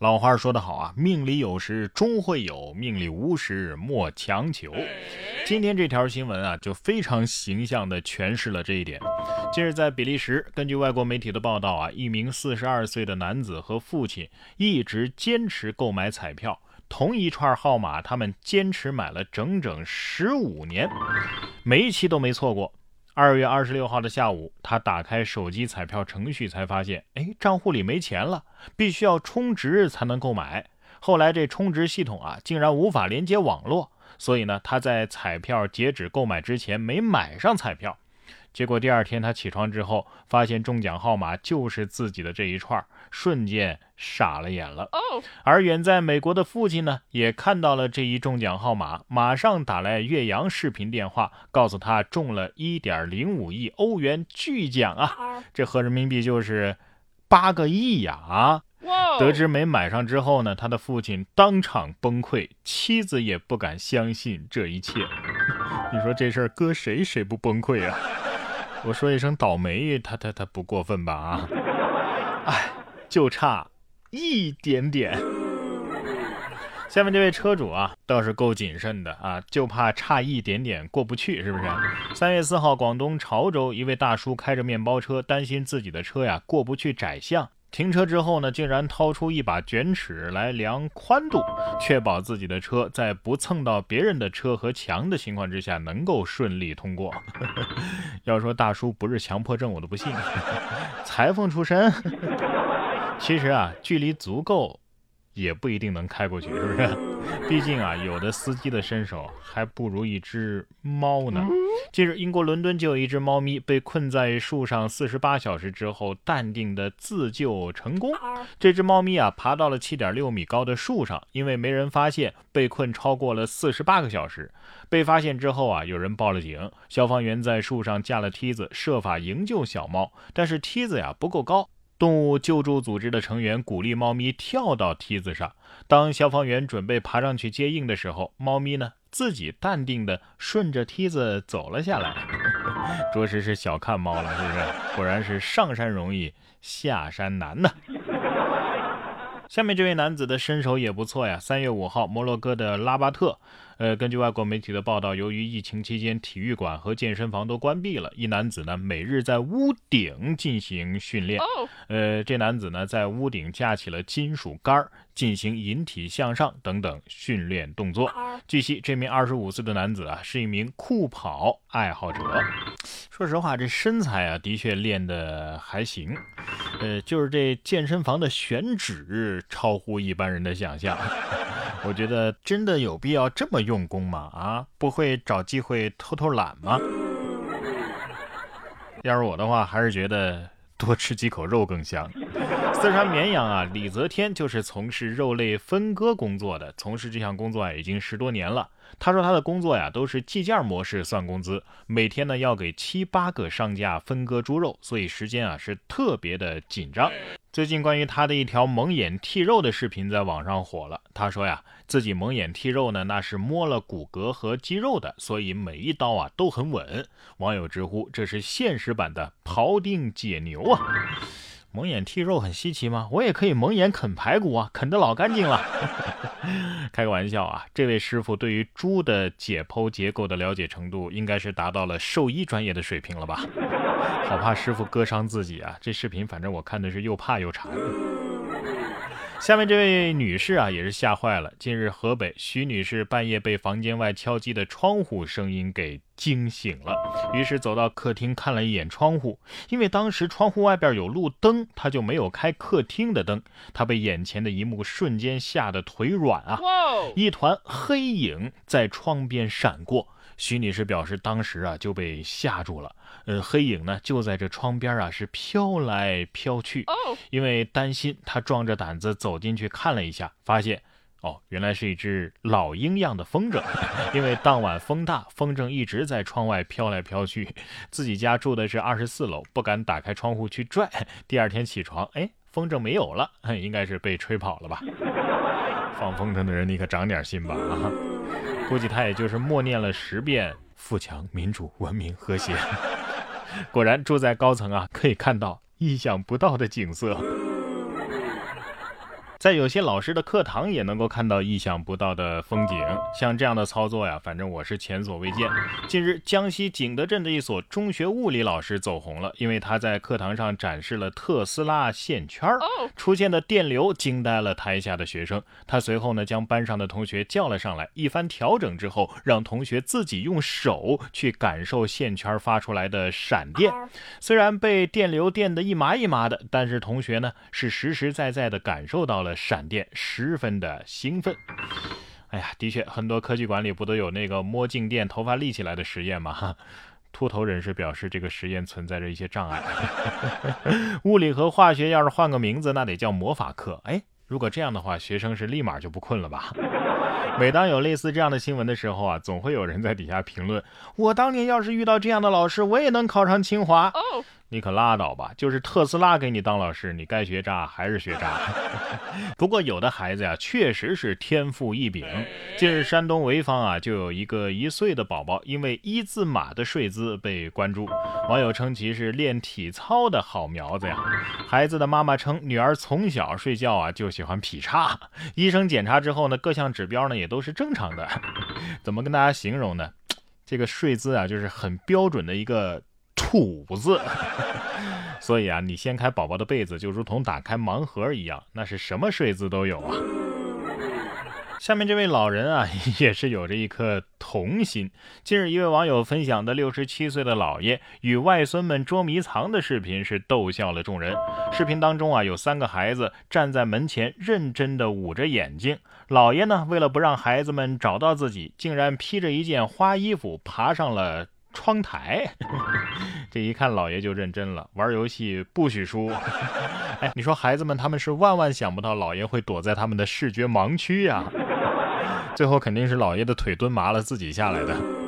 老话说得好啊，命里有时终会有，命里无时莫强求。今天这条新闻啊，就非常形象地诠释了这一点。近日在比利时，根据外国媒体的报道啊，一名四十二岁的男子和父亲一直坚持购买彩票，同一串号码，他们坚持买了整整十五年，每一期都没错过。二月二十六号的下午，他打开手机彩票程序，才发现，哎，账户里没钱了，必须要充值才能购买。后来这充值系统啊，竟然无法连接网络，所以呢，他在彩票截止购买之前没买上彩票。结果第二天他起床之后，发现中奖号码就是自己的这一串，瞬间傻了眼了。而远在美国的父亲呢，也看到了这一中奖号码，马上打来岳阳视频电话，告诉他中了一点零五亿欧元巨奖啊！这合人民币就是八个亿呀！啊！得知没买上之后呢，他的父亲当场崩溃，妻子也不敢相信这一切。你说这事儿搁谁谁不崩溃啊？我说一声倒霉，他他他不过分吧啊？哎，就差一点点。下面这位车主啊，倒是够谨慎的啊，就怕差一点点过不去，是不是？三月四号，广东潮州一位大叔开着面包车，担心自己的车呀过不去窄巷。停车之后呢，竟然掏出一把卷尺来量宽度，确保自己的车在不蹭到别人的车和墙的情况之下能够顺利通过。要说大叔不是强迫症，我都不信。裁缝出身，其实啊，距离足够。也不一定能开过去，是不是？毕竟啊，有的司机的身手还不如一只猫呢。近日，英国伦敦就有一只猫咪被困在树上四十八小时之后，淡定的自救成功。这只猫咪啊，爬到了七点六米高的树上，因为没人发现，被困超过了四十八个小时。被发现之后啊，有人报了警，消防员在树上架了梯子，设法营救小猫，但是梯子呀不够高。动物救助组织的成员鼓励猫咪跳到梯子上。当消防员准备爬上去接应的时候，猫咪呢自己淡定地顺着梯子走了下来。着实是小看猫了，是不是？果然是上山容易下山难呢。下面这位男子的身手也不错呀。三月五号，摩洛哥的拉巴特。呃，根据外国媒体的报道，由于疫情期间体育馆和健身房都关闭了，一男子呢每日在屋顶进行训练。呃，这男子呢在屋顶架起了金属杆儿，进行引体向上等等训练动作。据悉，这名二十五岁的男子啊是一名酷跑爱好者。说实话，这身材啊的确练得还行。呃，就是这健身房的选址超乎一般人的想象。我觉得真的有必要这么用功吗？啊，不会找机会偷偷懒吗？要是我的话，还是觉得多吃几口肉更香。四川绵阳啊，李泽天就是从事肉类分割工作的，从事这项工作啊已经十多年了。他说他的工作呀都是计件模式算工资，每天呢要给七八个商家分割猪肉，所以时间啊是特别的紧张。最近关于他的一条蒙眼剔肉的视频在网上火了。他说呀，自己蒙眼剔肉呢，那是摸了骨骼和肌肉的，所以每一刀啊都很稳。网友直呼这是现实版的庖丁解牛啊！蒙眼剔肉很稀奇吗？我也可以蒙眼啃排骨啊，啃得老干净了。开个玩笑啊，这位师傅对于猪的解剖结构的了解程度，应该是达到了兽医专业的水平了吧？好怕师傅割伤自己啊！这视频反正我看的是又怕又馋。下面这位女士啊，也是吓坏了。近日，河北徐女士半夜被房间外敲击的窗户声音给惊醒了，于是走到客厅看了一眼窗户，因为当时窗户外边有路灯，她就没有开客厅的灯。她被眼前的一幕瞬间吓得腿软啊！一团黑影在窗边闪过。徐女士表示，当时啊就被吓住了。呃，黑影呢就在这窗边啊，是飘来飘去。因为担心，她壮着胆子走进去看了一下，发现哦，原来是一只老鹰样的风筝。因为当晚风大，风筝一直在窗外飘来飘去。自己家住的是二十四楼，不敢打开窗户去拽。第二天起床，哎，风筝没有了，应该是被吹跑了吧？放风筝的人，你可长点心吧啊！估计他也就是默念了十遍“富强、民主、文明、和谐”。果然住在高层啊，可以看到意想不到的景色。在有些老师的课堂也能够看到意想不到的风景。像这样的操作呀，反正我是前所未见。近日，江西景德镇的一所中学物理老师走红了，因为他在课堂上展示了特斯拉线圈儿，出现的电流惊呆了台下的学生。他随后呢，将班上的同学叫了上来，一番调整之后，让同学自己用手去感受线圈发出来的闪电。虽然被电流电得一麻一麻的，但是同学呢是实实在在的感受到了闪电，十分的兴奋。哎呀，的确，很多科技馆里不都有那个摸静电、头发立起来的实验吗？秃头人士表示，这个实验存在着一些障碍。物理和化学要是换个名字，那得叫魔法课。哎，如果这样的话，学生是立马就不困了吧？每当有类似这样的新闻的时候啊，总会有人在底下评论：我当年要是遇到这样的老师，我也能考上清华。你可拉倒吧！就是特斯拉给你当老师，你该学渣还是学渣。不过有的孩子呀，确实是天赋异禀。近日，山东潍坊啊，就有一个一岁的宝宝，因为一字马的睡姿被关注。网友称其是练体操的好苗子呀。孩子的妈妈称，女儿从小睡觉啊就喜欢劈叉。医生检查之后呢，各项指标呢也都是正常的。怎么跟大家形容呢？这个睡姿啊，就是很标准的一个。土字，所以啊，你掀开宝宝的被子，就如同打开盲盒一样，那是什么睡姿都有啊。下面这位老人啊，也是有着一颗童心。近日，一位网友分享的六十七岁的姥爷与外孙们捉迷藏的视频，是逗笑了众人。视频当中啊，有三个孩子站在门前，认真的捂着眼睛。姥爷呢，为了不让孩子们找到自己，竟然披着一件花衣服爬上了。窗台，这一看老爷就认真了，玩游戏不许输。哎，你说孩子们他们是万万想不到老爷会躲在他们的视觉盲区呀，最后肯定是老爷的腿蹲麻了，自己下来的。